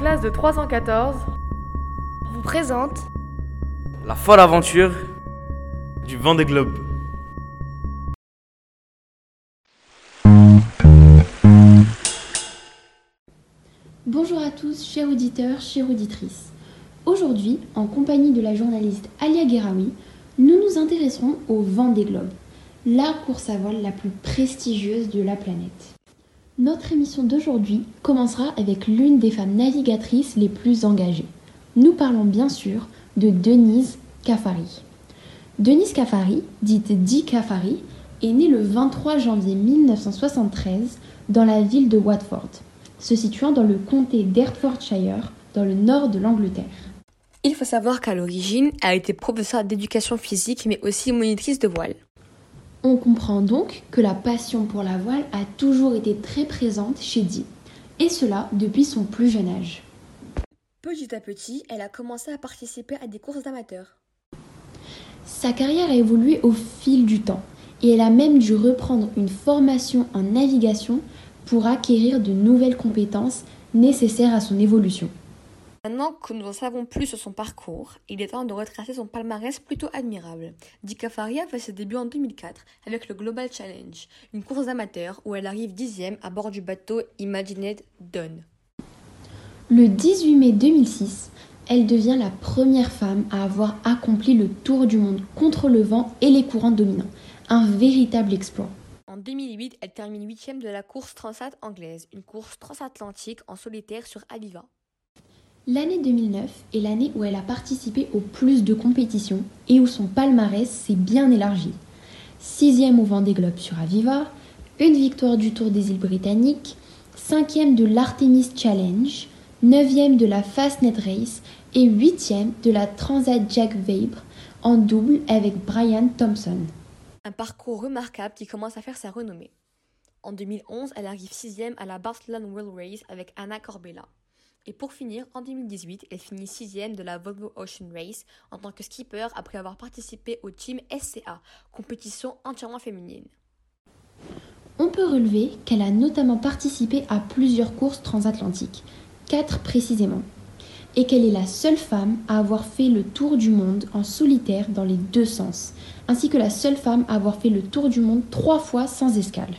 classe de 314 vous présente la folle aventure du vent des globes. Bonjour à tous, chers auditeurs, chères auditrices. Aujourd'hui, en compagnie de la journaliste Alia Gueraoui, nous nous intéresserons au vent des globes, la course à voile la plus prestigieuse de la planète. Notre émission d'aujourd'hui commencera avec l'une des femmes navigatrices les plus engagées. Nous parlons bien sûr de Denise Cafari. Denise Cafari, dite Di Cafari, est née le 23 janvier 1973 dans la ville de Watford, se situant dans le comté d'Hertfordshire, dans le nord de l'Angleterre. Il faut savoir qu'à l'origine, elle a été professeure d'éducation physique mais aussi monitrice de voile. On comprend donc que la passion pour la voile a toujours été très présente chez Di, et cela depuis son plus jeune âge. Petit à petit, elle a commencé à participer à des courses d'amateurs. Sa carrière a évolué au fil du temps, et elle a même dû reprendre une formation en navigation pour acquérir de nouvelles compétences nécessaires à son évolution. Maintenant que nous en savons plus sur son parcours, il est temps de retracer son palmarès plutôt admirable. Dika Faria fait ses débuts en 2004 avec le Global Challenge, une course amateur où elle arrive dixième à bord du bateau Imagined Dawn. Le 18 mai 2006, elle devient la première femme à avoir accompli le tour du monde contre le vent et les courants dominants. Un véritable exploit. En 2008, elle termine huitième de la course Transat anglaise, une course transatlantique en solitaire sur Aviva. L'année 2009 est l'année où elle a participé au plus de compétitions et où son palmarès s'est bien élargi. Sixième au Vendée Globe sur Aviva, une victoire du Tour des îles britanniques, cinquième de l'Artemis Challenge, neuvième de la Fastnet Race et huitième de la Transat Jack Vabre en double avec Brian Thompson. Un parcours remarquable qui commence à faire sa renommée. En 2011, elle arrive sixième à la Barcelona World Race avec Anna Corbella. Et pour finir, en 2018, elle finit sixième de la Volvo Ocean Race en tant que skipper après avoir participé au team SCA, compétition entièrement féminine. On peut relever qu'elle a notamment participé à plusieurs courses transatlantiques, quatre précisément, et qu'elle est la seule femme à avoir fait le tour du monde en solitaire dans les deux sens, ainsi que la seule femme à avoir fait le tour du monde trois fois sans escale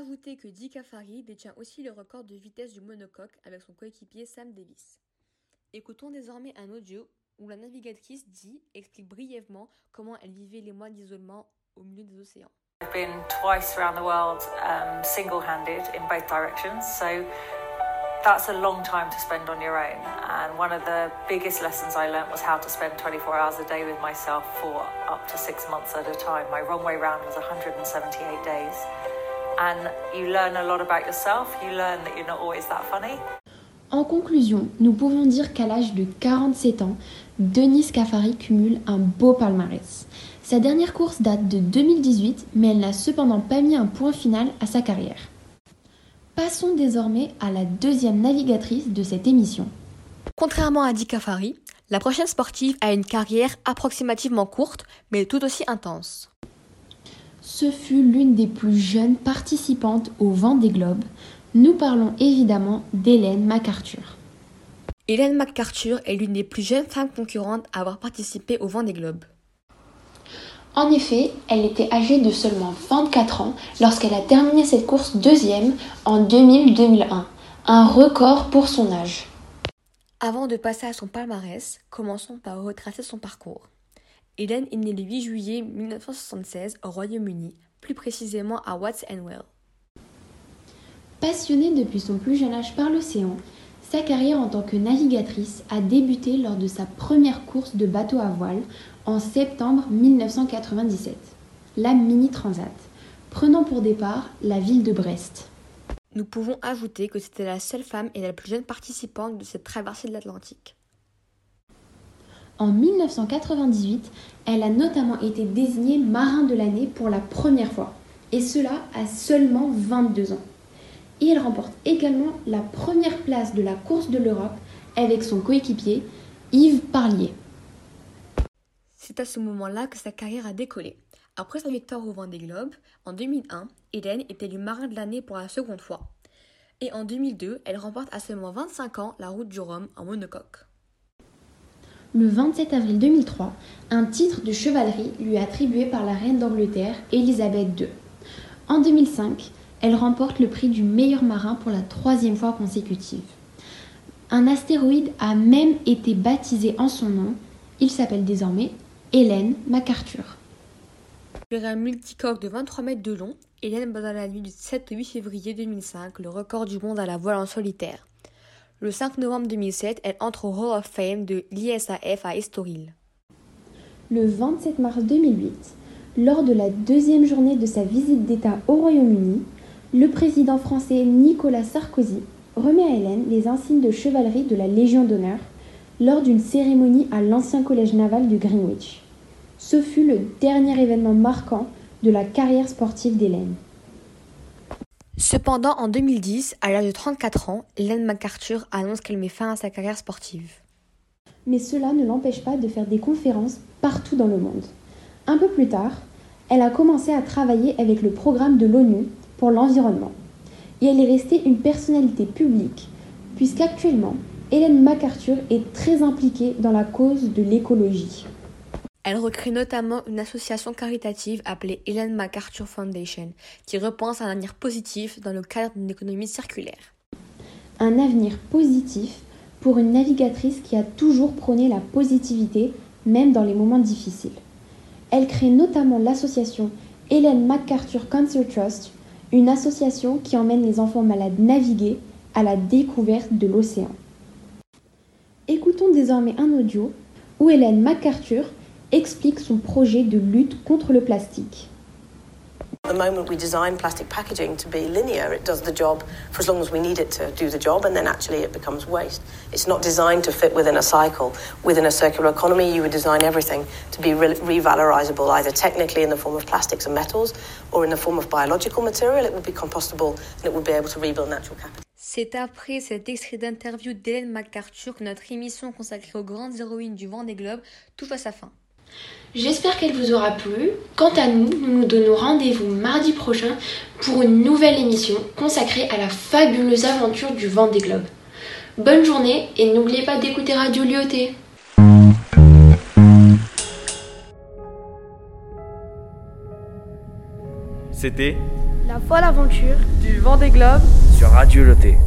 ajouter que Dick Afari détient aussi le record de vitesse du monocoque avec son coéquipier Sam Davis. Écoutons désormais un audio où la navigatrice Dee explique brièvement comment elle vivait les mois d'isolement au milieu des océans. I've been twice around the world um, single-handed in both directions, so that's a long time to spend on your own. And one of the biggest lessons I learned was how to spend 24 hours a day with myself for up to six months at a time. My runway round was 178 days. En conclusion, nous pouvons dire qu'à l'âge de 47 ans, Denise Cafari cumule un beau palmarès. Sa dernière course date de 2018, mais elle n'a cependant pas mis un point final à sa carrière. Passons désormais à la deuxième navigatrice de cette émission. Contrairement à Di Cafari, la prochaine sportive a une carrière approximativement courte, mais tout aussi intense. Ce fut l'une des plus jeunes participantes au vent des globes. Nous parlons évidemment d'Hélène MacArthur. Hélène MacArthur est l'une des plus jeunes femmes concurrentes à avoir participé au vent des globes. En effet, elle était âgée de seulement 24 ans lorsqu'elle a terminé cette course deuxième en 2000-2001, un record pour son âge. Avant de passer à son palmarès, commençons par retracer son parcours. Hélène est née le 8 juillet 1976 au Royaume-Uni, plus précisément à Watts Well. Passionnée depuis son plus jeune âge par l'océan, sa carrière en tant que navigatrice a débuté lors de sa première course de bateau à voile en septembre 1997, la Mini Transat, prenant pour départ la ville de Brest. Nous pouvons ajouter que c'était la seule femme et la plus jeune participante de cette traversée de l'Atlantique. En 1998, elle a notamment été désignée marin de l'année pour la première fois, et cela à seulement 22 ans. Et elle remporte également la première place de la course de l'Europe avec son coéquipier Yves Parlier. C'est à ce moment-là que sa carrière a décollé. Après sa victoire au Vendée Globe, en 2001, Hélène est élue marin de l'année pour la seconde fois. Et en 2002, elle remporte à seulement 25 ans la route du Rhum en monocoque. Le 27 avril 2003, un titre de chevalerie lui est attribué par la reine d'Angleterre, Elisabeth II. En 2005, elle remporte le prix du meilleur marin pour la troisième fois consécutive. Un astéroïde a même été baptisé en son nom. Il s'appelle désormais Hélène MacArthur. Sur un multicoque de 23 mètres de long, Hélène bat dans la nuit du 7 au 8 février 2005 le record du monde à la voile en solitaire. Le 5 novembre 2007, elle entre au Hall of Fame de l'ISAF à Estoril. Le 27 mars 2008, lors de la deuxième journée de sa visite d'État au Royaume-Uni, le président français Nicolas Sarkozy remet à Hélène les insignes de chevalerie de la Légion d'honneur lors d'une cérémonie à l'ancien collège naval de Greenwich. Ce fut le dernier événement marquant de la carrière sportive d'Hélène. Cependant, en 2010, à l'âge de 34 ans, Hélène MacArthur annonce qu'elle met fin à sa carrière sportive. Mais cela ne l'empêche pas de faire des conférences partout dans le monde. Un peu plus tard, elle a commencé à travailler avec le programme de l'ONU pour l'environnement. Et elle est restée une personnalité publique, puisqu'actuellement, Hélène MacArthur est très impliquée dans la cause de l'écologie. Elle recrée notamment une association caritative appelée Helen MacArthur Foundation, qui repense à un avenir positif dans le cadre d'une économie circulaire. Un avenir positif pour une navigatrice qui a toujours prôné la positivité, même dans les moments difficiles. Elle crée notamment l'association Helen MacArthur Cancer Trust, une association qui emmène les enfants malades naviguer à la découverte de l'océan. Écoutons désormais un audio où Hélène MacArthur explique son projet de lutte contre le plastique. At the moment, we design plastic packaging to be linear. It does the job for as long as we need it to do the job, and then actually it becomes waste. It's not designed to fit within a cycle. Within a circular economy, you would design everything to be re revalorizable, either technically in the form of plastics and metals, or in the form of biological material. It would be compostable and it would be able to rebuild natural capital. C'est après cet extrait d'interview d'Hélène MacArthur que notre émission consacrée aux grandes héroïnes du vent des globes touche à sa fin. J'espère qu'elle vous aura plu. Quant à nous, nous nous donnons rendez-vous mardi prochain pour une nouvelle émission consacrée à la fabuleuse aventure du vent des globes. Bonne journée et n'oubliez pas d'écouter Radio Lyoté. C'était La folle aventure du vent des globes sur Radio Loté.